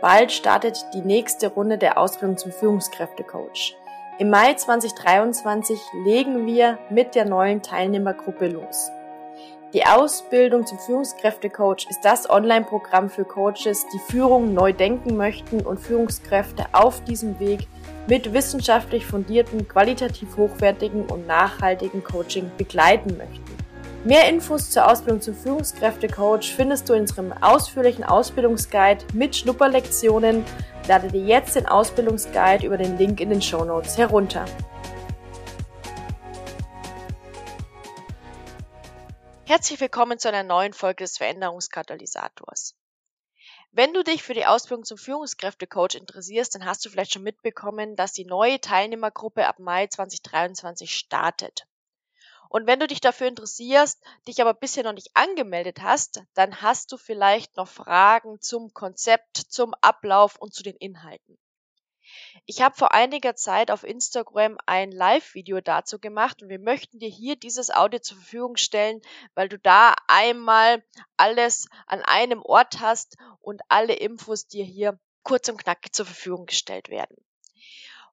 Bald startet die nächste Runde der Ausbildung zum Führungskräftecoach. Im Mai 2023 legen wir mit der neuen Teilnehmergruppe los. Die Ausbildung zum Führungskräftecoach ist das Online-Programm für Coaches, die Führung neu denken möchten und Führungskräfte auf diesem Weg mit wissenschaftlich fundierten, qualitativ hochwertigen und nachhaltigen Coaching begleiten möchten. Mehr Infos zur Ausbildung zum Führungskräftecoach findest du in unserem ausführlichen Ausbildungsguide mit Schnupperlektionen. Lade dir jetzt den Ausbildungsguide über den Link in den Show Notes herunter. Herzlich willkommen zu einer neuen Folge des Veränderungskatalysators. Wenn du dich für die Ausbildung zum Führungskräftecoach interessierst, dann hast du vielleicht schon mitbekommen, dass die neue Teilnehmergruppe ab Mai 2023 startet. Und wenn du dich dafür interessierst, dich aber bisher noch nicht angemeldet hast, dann hast du vielleicht noch Fragen zum Konzept, zum Ablauf und zu den Inhalten. Ich habe vor einiger Zeit auf Instagram ein Live-Video dazu gemacht und wir möchten dir hier dieses Audio zur Verfügung stellen, weil du da einmal alles an einem Ort hast und alle Infos dir hier kurz und knackig zur Verfügung gestellt werden.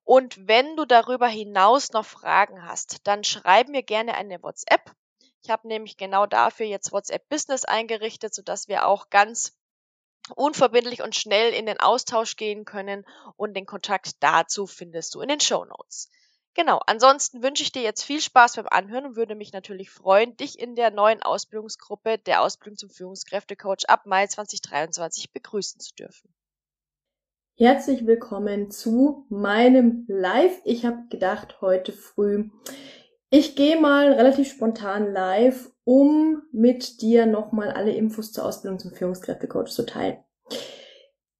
Und wenn du darüber hinaus noch Fragen hast, dann schreib mir gerne eine WhatsApp. Ich habe nämlich genau dafür jetzt WhatsApp Business eingerichtet, sodass wir auch ganz unverbindlich und schnell in den Austausch gehen können und den Kontakt dazu findest du in den Show Notes. Genau, ansonsten wünsche ich dir jetzt viel Spaß beim Anhören und würde mich natürlich freuen, dich in der neuen Ausbildungsgruppe der Ausbildung zum Führungskräftecoach ab Mai 2023 begrüßen zu dürfen. Herzlich willkommen zu meinem Live. Ich habe gedacht, heute früh, ich gehe mal relativ spontan live, um mit dir nochmal alle Infos zur Ausbildung zum Führungskräftecoach zu teilen.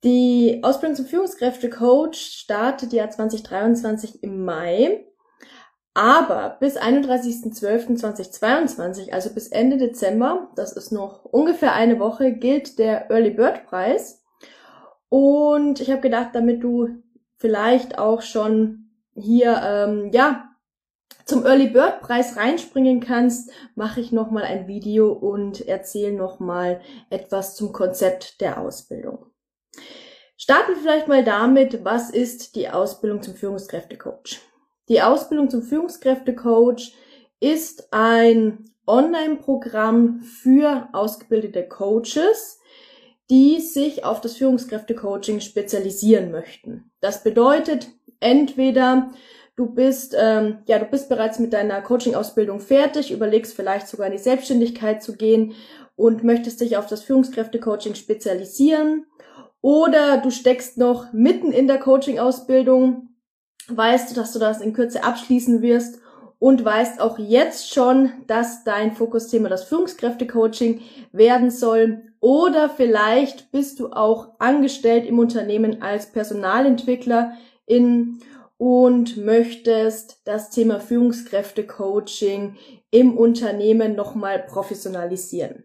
Die Ausbildung zum Führungskräftecoach startet ja 2023 im Mai. Aber bis 31.12.2022, also bis Ende Dezember, das ist noch ungefähr eine Woche, gilt der Early Bird Preis. Und ich habe gedacht, damit du vielleicht auch schon hier, ähm, ja, zum Early Bird Preis reinspringen kannst, mache ich nochmal ein Video und erzähle nochmal etwas zum Konzept der Ausbildung. Starten wir vielleicht mal damit, was ist die Ausbildung zum Führungskräftecoach? Die Ausbildung zum Führungskräftecoach ist ein Online-Programm für ausgebildete Coaches, die sich auf das Führungskräftecoaching spezialisieren möchten. Das bedeutet, entweder du bist, ähm, ja, du bist bereits mit deiner Coaching-Ausbildung fertig, überlegst vielleicht sogar in die Selbstständigkeit zu gehen und möchtest dich auf das Führungskräftecoaching spezialisieren. Oder du steckst noch mitten in der Coaching-Ausbildung, weißt, dass du das in Kürze abschließen wirst und weißt auch jetzt schon, dass dein Fokusthema das Führungskräftecoaching werden soll. Oder vielleicht bist du auch angestellt im Unternehmen als Personalentwickler in und möchtest das Thema Führungskräftecoaching im Unternehmen nochmal professionalisieren.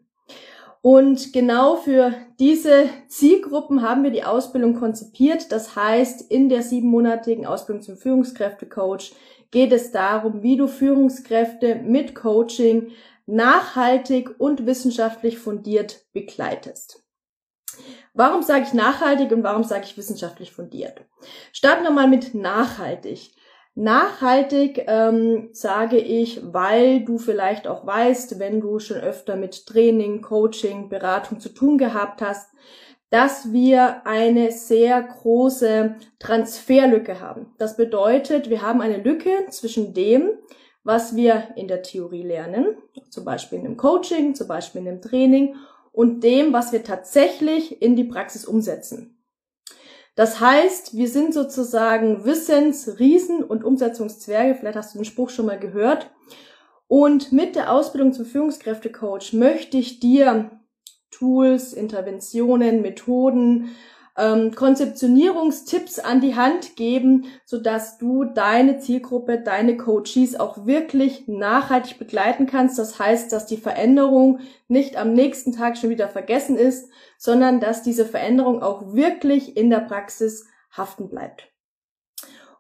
Und genau für diese Zielgruppen haben wir die Ausbildung konzipiert. Das heißt, in der siebenmonatigen Ausbildung zum Führungskräftecoach geht es darum, wie du Führungskräfte mit Coaching nachhaltig und wissenschaftlich fundiert begleitest. Warum sage ich nachhaltig und warum sage ich wissenschaftlich fundiert? Starten wir mal mit nachhaltig. Nachhaltig ähm, sage ich, weil du vielleicht auch weißt, wenn du schon öfter mit Training, Coaching, Beratung zu tun gehabt hast, dass wir eine sehr große Transferlücke haben. Das bedeutet, wir haben eine Lücke zwischen dem, was wir in der Theorie lernen, zum Beispiel in einem Coaching, zum Beispiel in einem Training, und dem, was wir tatsächlich in die Praxis umsetzen. Das heißt, wir sind sozusagen Wissensriesen und Umsetzungszwerge, vielleicht hast du den Spruch schon mal gehört. Und mit der Ausbildung zum Führungskräftecoach möchte ich dir Tools, Interventionen, Methoden, ähm, Konzeptionierungstipps an die Hand geben, so dass du deine Zielgruppe, deine Coaches auch wirklich nachhaltig begleiten kannst. Das heißt, dass die Veränderung nicht am nächsten Tag schon wieder vergessen ist, sondern dass diese Veränderung auch wirklich in der Praxis haften bleibt.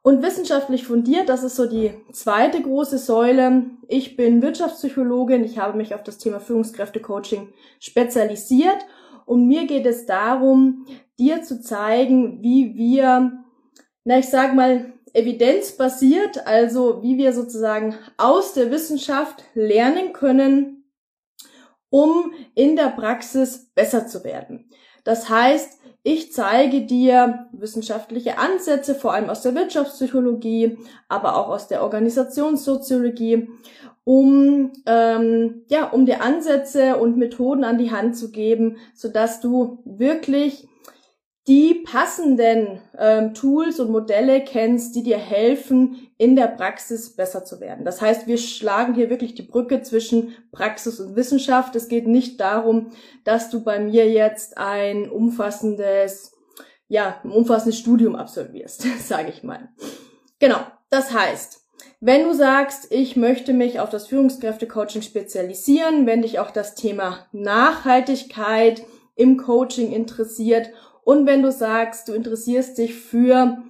Und wissenschaftlich fundiert, das ist so die zweite große Säule. Ich bin Wirtschaftspsychologin, ich habe mich auf das Thema Führungskräftecoaching spezialisiert Und mir geht es darum, dir zu zeigen, wie wir, na, ich sag mal, evidenzbasiert, also wie wir sozusagen aus der Wissenschaft lernen können, um in der Praxis besser zu werden. Das heißt, ich zeige dir wissenschaftliche Ansätze, vor allem aus der Wirtschaftspsychologie, aber auch aus der Organisationssoziologie, um ähm, ja, um dir Ansätze und Methoden an die Hand zu geben, so dass du wirklich die passenden ähm, Tools und Modelle kennst, die dir helfen, in der Praxis besser zu werden. Das heißt, wir schlagen hier wirklich die Brücke zwischen Praxis und Wissenschaft. Es geht nicht darum, dass du bei mir jetzt ein umfassendes, ja, ein umfassendes Studium absolvierst, sage ich mal. Genau. Das heißt, wenn du sagst, ich möchte mich auf das Führungskräftecoaching spezialisieren, wenn dich auch das Thema Nachhaltigkeit im Coaching interessiert und wenn du sagst, du interessierst dich für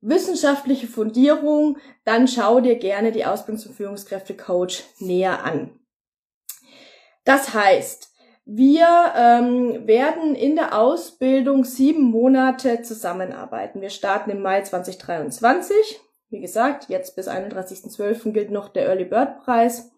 wissenschaftliche Fundierung, dann schau dir gerne die Ausbildung zum Führungskräftecoach näher an. Das heißt, wir ähm, werden in der Ausbildung sieben Monate zusammenarbeiten. Wir starten im Mai 2023. Wie gesagt, jetzt bis 31.12. gilt noch der Early Bird Preis.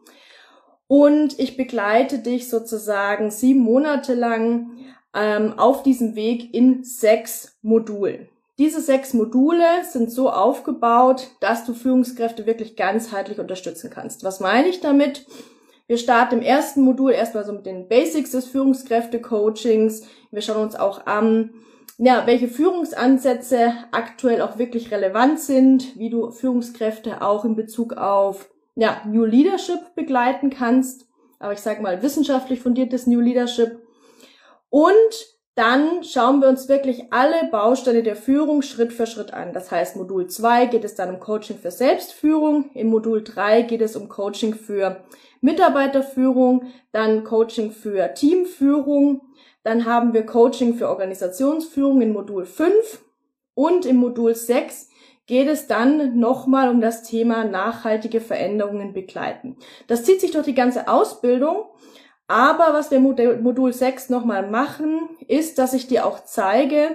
Und ich begleite dich sozusagen sieben Monate lang ähm, auf diesem Weg in sechs Modulen. Diese sechs Module sind so aufgebaut, dass du Führungskräfte wirklich ganzheitlich unterstützen kannst. Was meine ich damit? Wir starten im ersten Modul erstmal so mit den Basics des Führungskräfte-Coachings. Wir schauen uns auch an, ja, welche Führungsansätze aktuell auch wirklich relevant sind, wie du Führungskräfte auch in Bezug auf ja, New Leadership begleiten kannst. Aber ich sage mal wissenschaftlich fundiertes New Leadership. Und dann schauen wir uns wirklich alle Bausteine der Führung Schritt für Schritt an. Das heißt, Modul 2 geht es dann um Coaching für Selbstführung, im Modul 3 geht es um Coaching für Mitarbeiterführung, dann Coaching für Teamführung, dann haben wir Coaching für Organisationsführung in Modul 5 und im Modul 6 geht es dann nochmal um das Thema nachhaltige Veränderungen begleiten. Das zieht sich durch die ganze Ausbildung aber was wir Modul 6 nochmal machen, ist, dass ich dir auch zeige,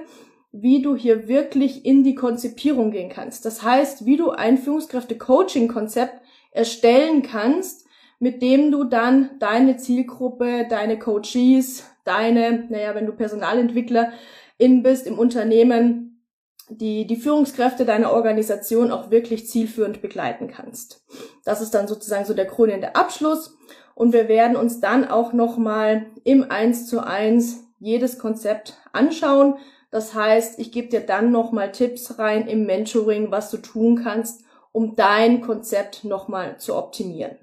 wie du hier wirklich in die Konzipierung gehen kannst. Das heißt, wie du ein Führungskräfte-Coaching-Konzept erstellen kannst, mit dem du dann deine Zielgruppe, deine Coaches, deine, naja, wenn du Personalentwickler in bist im Unternehmen, die, die Führungskräfte deiner Organisation auch wirklich zielführend begleiten kannst. Das ist dann sozusagen so der krönende Abschluss. Und wir werden uns dann auch nochmal im 1 zu 1 jedes Konzept anschauen. Das heißt, ich gebe dir dann nochmal Tipps rein im Mentoring, was du tun kannst, um dein Konzept nochmal zu optimieren.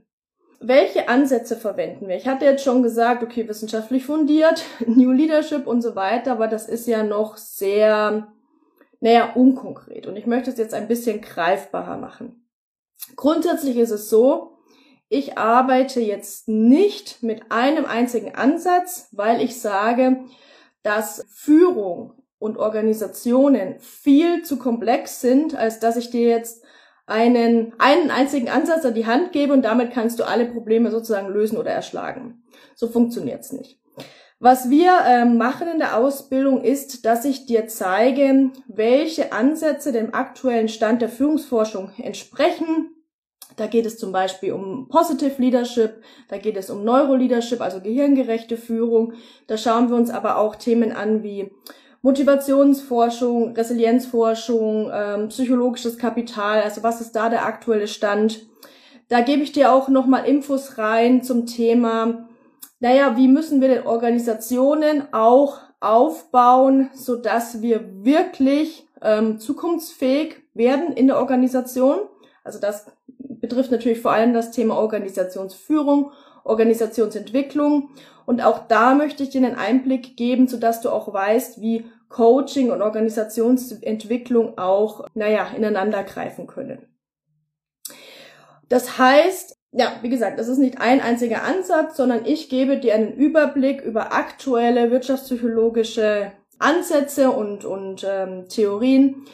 Welche Ansätze verwenden wir? Ich hatte jetzt schon gesagt, okay, wissenschaftlich fundiert, New Leadership und so weiter, aber das ist ja noch sehr, naja, unkonkret. Und ich möchte es jetzt ein bisschen greifbarer machen. Grundsätzlich ist es so, ich arbeite jetzt nicht mit einem einzigen Ansatz, weil ich sage, dass Führung und Organisationen viel zu komplex sind, als dass ich dir jetzt einen, einen einzigen Ansatz an die Hand gebe und damit kannst du alle Probleme sozusagen lösen oder erschlagen. So funktioniert's nicht. Was wir äh, machen in der Ausbildung ist, dass ich dir zeige, welche Ansätze dem aktuellen Stand der Führungsforschung entsprechen, da geht es zum Beispiel um Positive Leadership, da geht es um Neuroleadership, also gehirngerechte Führung. Da schauen wir uns aber auch Themen an wie Motivationsforschung, Resilienzforschung, ähm, psychologisches Kapital, also was ist da der aktuelle Stand. Da gebe ich dir auch nochmal Infos rein zum Thema, naja, wie müssen wir denn Organisationen auch aufbauen, so dass wir wirklich ähm, zukunftsfähig werden in der Organisation. Also das betrifft natürlich vor allem das Thema Organisationsführung, Organisationsentwicklung. Und auch da möchte ich dir einen Einblick geben, sodass du auch weißt, wie Coaching und Organisationsentwicklung auch, naja, ineinander greifen können. Das heißt, ja, wie gesagt, das ist nicht ein einziger Ansatz, sondern ich gebe dir einen Überblick über aktuelle wirtschaftspsychologische Ansätze und, und ähm, Theorien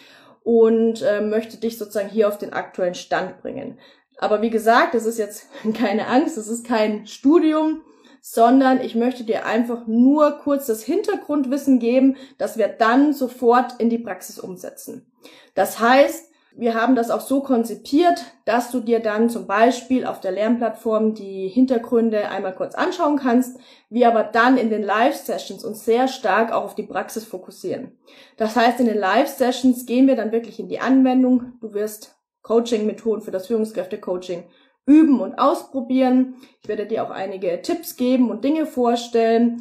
und äh, möchte dich sozusagen hier auf den aktuellen Stand bringen. Aber wie gesagt, das ist jetzt keine Angst, das ist kein Studium, sondern ich möchte dir einfach nur kurz das Hintergrundwissen geben, dass wir dann sofort in die Praxis umsetzen. Das heißt, wir haben das auch so konzipiert, dass du dir dann zum Beispiel auf der Lernplattform die Hintergründe einmal kurz anschauen kannst, wir aber dann in den Live-Sessions uns sehr stark auch auf die Praxis fokussieren. Das heißt, in den Live-Sessions gehen wir dann wirklich in die Anwendung. Du wirst Coaching-Methoden für das Führungskräfte-Coaching üben und ausprobieren. Ich werde dir auch einige Tipps geben und Dinge vorstellen.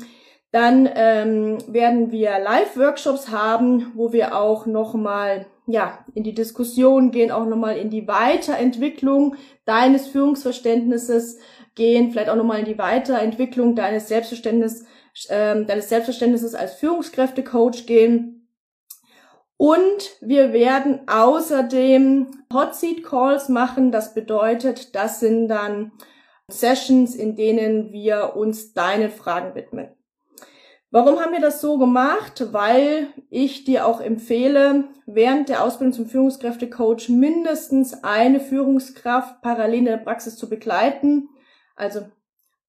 Dann ähm, werden wir Live-Workshops haben, wo wir auch nochmal ja, in die Diskussion gehen, auch nochmal in die Weiterentwicklung deines Führungsverständnisses gehen, vielleicht auch nochmal in die Weiterentwicklung deines Selbstverständnisses, äh, deines Selbstverständnisses als Führungskräftecoach gehen. Und wir werden außerdem Hot Seat Calls machen. Das bedeutet, das sind dann Sessions, in denen wir uns deinen Fragen widmen. Warum haben wir das so gemacht? Weil ich dir auch empfehle, während der Ausbildung zum Führungskräftecoach mindestens eine Führungskraft parallel in der Praxis zu begleiten. Also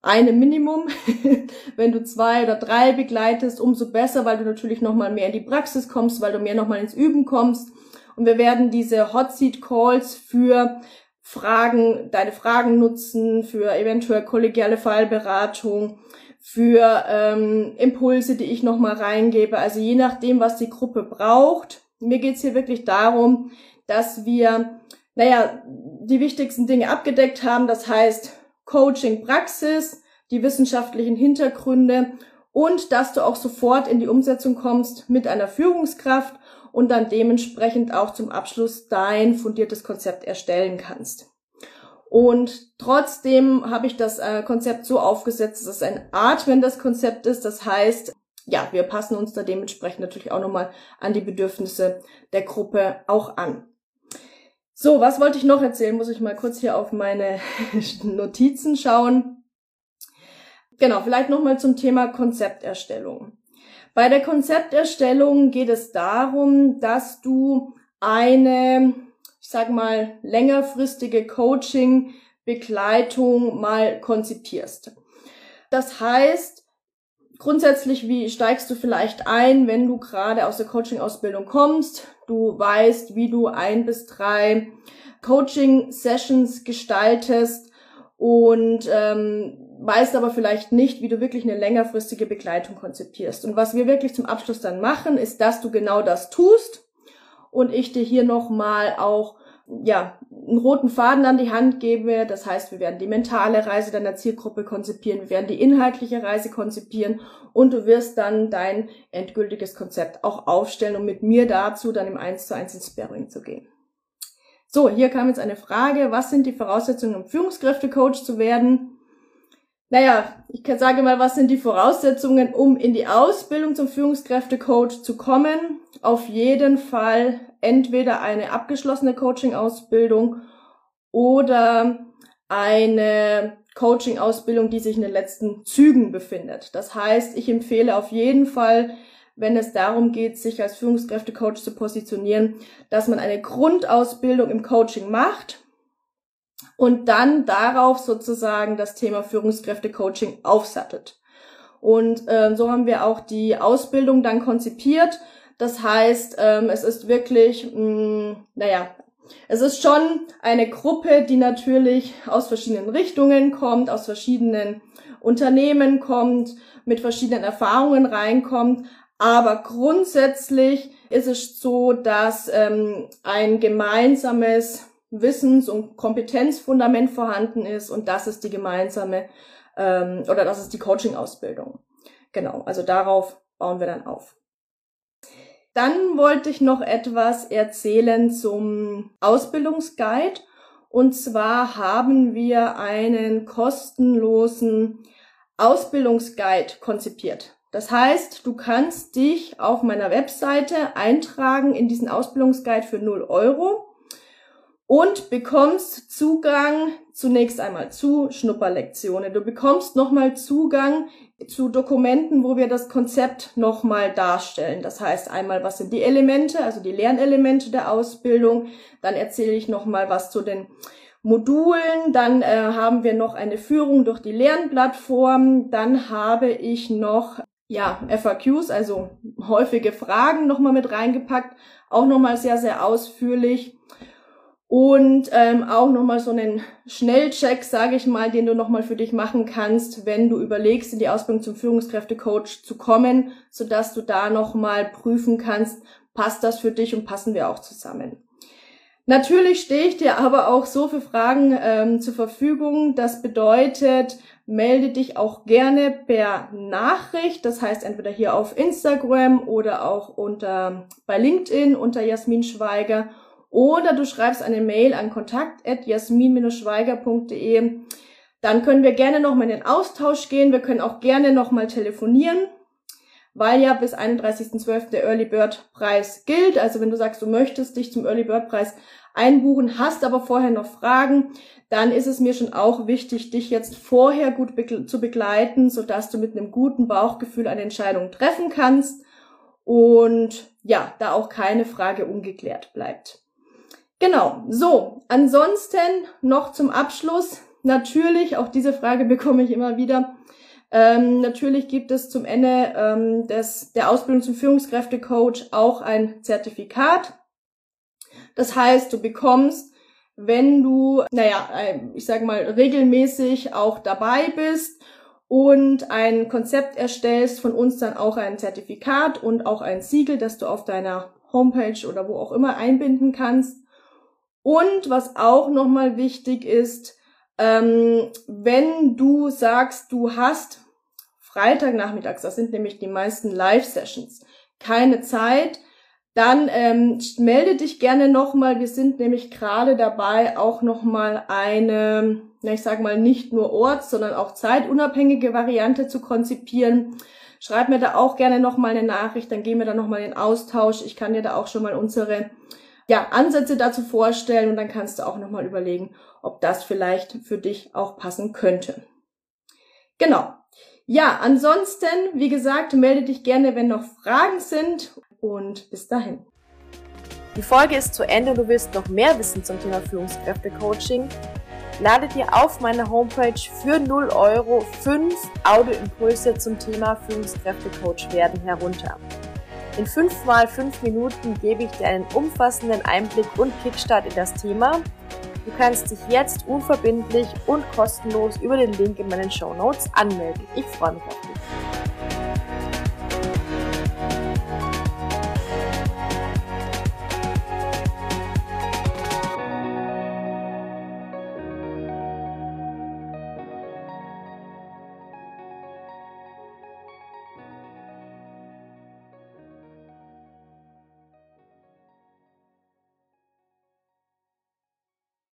eine Minimum. Wenn du zwei oder drei begleitest, umso besser, weil du natürlich nochmal mehr in die Praxis kommst, weil du mehr nochmal ins Üben kommst. Und wir werden diese Hot Seat Calls für Fragen, deine Fragen nutzen, für eventuell kollegiale Fallberatung, für ähm, Impulse, die ich nochmal reingebe. Also je nachdem, was die Gruppe braucht. Mir geht's hier wirklich darum, dass wir, naja, die wichtigsten Dinge abgedeckt haben. Das heißt Coaching, Praxis, die wissenschaftlichen Hintergründe und dass du auch sofort in die Umsetzung kommst mit einer Führungskraft und dann dementsprechend auch zum Abschluss dein fundiertes Konzept erstellen kannst. Und trotzdem habe ich das äh, Konzept so aufgesetzt, dass es ein atmendes Konzept ist. Das heißt, ja, wir passen uns da dementsprechend natürlich auch nochmal an die Bedürfnisse der Gruppe auch an. So, was wollte ich noch erzählen? Muss ich mal kurz hier auf meine Notizen schauen. Genau, vielleicht nochmal zum Thema Konzepterstellung. Bei der Konzepterstellung geht es darum, dass du eine ich sag mal, längerfristige Coaching-Begleitung mal konzipierst. Das heißt, grundsätzlich, wie steigst du vielleicht ein, wenn du gerade aus der Coaching-Ausbildung kommst? Du weißt, wie du ein bis drei Coaching-Sessions gestaltest und ähm, weißt aber vielleicht nicht, wie du wirklich eine längerfristige Begleitung konzipierst. Und was wir wirklich zum Abschluss dann machen, ist, dass du genau das tust und ich dir hier nochmal auch ja, einen roten Faden an die Hand gebe. Das heißt, wir werden die mentale Reise deiner Zielgruppe konzipieren, wir werden die inhaltliche Reise konzipieren und du wirst dann dein endgültiges Konzept auch aufstellen, um mit mir dazu dann im 1 zu 1 ins Sparring zu gehen. So, hier kam jetzt eine Frage. Was sind die Voraussetzungen, um Führungskräftecoach zu werden? Naja, ich sage mal, was sind die Voraussetzungen, um in die Ausbildung zum Führungskräftecoach zu kommen? Auf jeden Fall entweder eine abgeschlossene Coaching-Ausbildung oder eine Coaching-Ausbildung, die sich in den letzten Zügen befindet. Das heißt, ich empfehle auf jeden Fall, wenn es darum geht, sich als Führungskräftecoach zu positionieren, dass man eine Grundausbildung im Coaching macht und dann darauf sozusagen das Thema Führungskräfte-Coaching aufsattelt. Und ähm, so haben wir auch die Ausbildung dann konzipiert. Das heißt, ähm, es ist wirklich, mh, mm, naja, es ist schon eine Gruppe, die natürlich aus verschiedenen Richtungen kommt, aus verschiedenen Unternehmen kommt, mit verschiedenen Erfahrungen reinkommt. Aber grundsätzlich ist es so, dass ähm, ein gemeinsames Wissens- und Kompetenzfundament vorhanden ist und das ist die gemeinsame ähm, oder das ist die Coaching-Ausbildung. Genau, also darauf bauen wir dann auf. Dann wollte ich noch etwas erzählen zum Ausbildungsguide. Und zwar haben wir einen kostenlosen Ausbildungsguide konzipiert. Das heißt, du kannst dich auf meiner Webseite eintragen in diesen Ausbildungsguide für 0 Euro und bekommst Zugang zunächst einmal zu Schnupperlektionen. Du bekommst nochmal Zugang zu Dokumenten, wo wir das Konzept nochmal darstellen. Das heißt einmal, was sind die Elemente, also die Lernelemente der Ausbildung. Dann erzähle ich nochmal was zu den Modulen. Dann äh, haben wir noch eine Führung durch die Lernplattform. Dann habe ich noch ja, FAQs, also häufige Fragen nochmal mit reingepackt. Auch nochmal sehr, sehr ausführlich. Und ähm, auch nochmal so einen Schnellcheck, sage ich mal, den du nochmal für dich machen kannst, wenn du überlegst, in die Ausbildung zum Führungskräftecoach zu kommen, sodass du da nochmal prüfen kannst, passt das für dich und passen wir auch zusammen. Natürlich stehe ich dir aber auch so für Fragen ähm, zur Verfügung. Das bedeutet, melde dich auch gerne per Nachricht. Das heißt entweder hier auf Instagram oder auch unter bei LinkedIn unter Jasmin Schweiger oder du schreibst eine Mail an kontakt@jasmin-schweiger.de. Dann können wir gerne noch mal in den Austausch gehen. Wir können auch gerne noch mal telefonieren, weil ja bis 31.12. der Early Bird Preis gilt. Also wenn du sagst, du möchtest dich zum Early Bird Preis einbuchen, hast aber vorher noch Fragen, dann ist es mir schon auch wichtig, dich jetzt vorher gut zu begleiten, sodass du mit einem guten Bauchgefühl eine Entscheidung treffen kannst und ja, da auch keine Frage ungeklärt bleibt. Genau, so, ansonsten noch zum Abschluss. Natürlich, auch diese Frage bekomme ich immer wieder. Ähm, natürlich gibt es zum Ende ähm, des, der Ausbildung zum Führungskräftecoach auch ein Zertifikat. Das heißt, du bekommst, wenn du, naja, ich sage mal, regelmäßig auch dabei bist und ein Konzept erstellst, von uns dann auch ein Zertifikat und auch ein Siegel, das du auf deiner Homepage oder wo auch immer einbinden kannst. Und was auch nochmal wichtig ist, ähm, wenn du sagst, du hast Freitagnachmittags, das sind nämlich die meisten Live-Sessions, keine Zeit, dann ähm, melde dich gerne nochmal. Wir sind nämlich gerade dabei, auch nochmal eine, ja, ich sage mal, nicht nur orts-, sondern auch zeitunabhängige Variante zu konzipieren. Schreib mir da auch gerne nochmal eine Nachricht, dann gehen wir da nochmal in Austausch. Ich kann dir da auch schon mal unsere ja, Ansätze dazu vorstellen und dann kannst du auch nochmal überlegen, ob das vielleicht für dich auch passen könnte. Genau. Ja, ansonsten, wie gesagt, melde dich gerne, wenn noch Fragen sind und bis dahin. Die Folge ist zu Ende und du willst noch mehr wissen zum Thema Führungskräfte-Coaching. Lade dir auf meiner Homepage für 0 Euro 5 Audioimpulse zum Thema Führungskräfte-Coach werden herunter. In 5 mal 5 Minuten gebe ich dir einen umfassenden Einblick und Kickstart in das Thema. Du kannst dich jetzt unverbindlich und kostenlos über den Link in meinen Show Notes anmelden. Ich freue mich auf dich.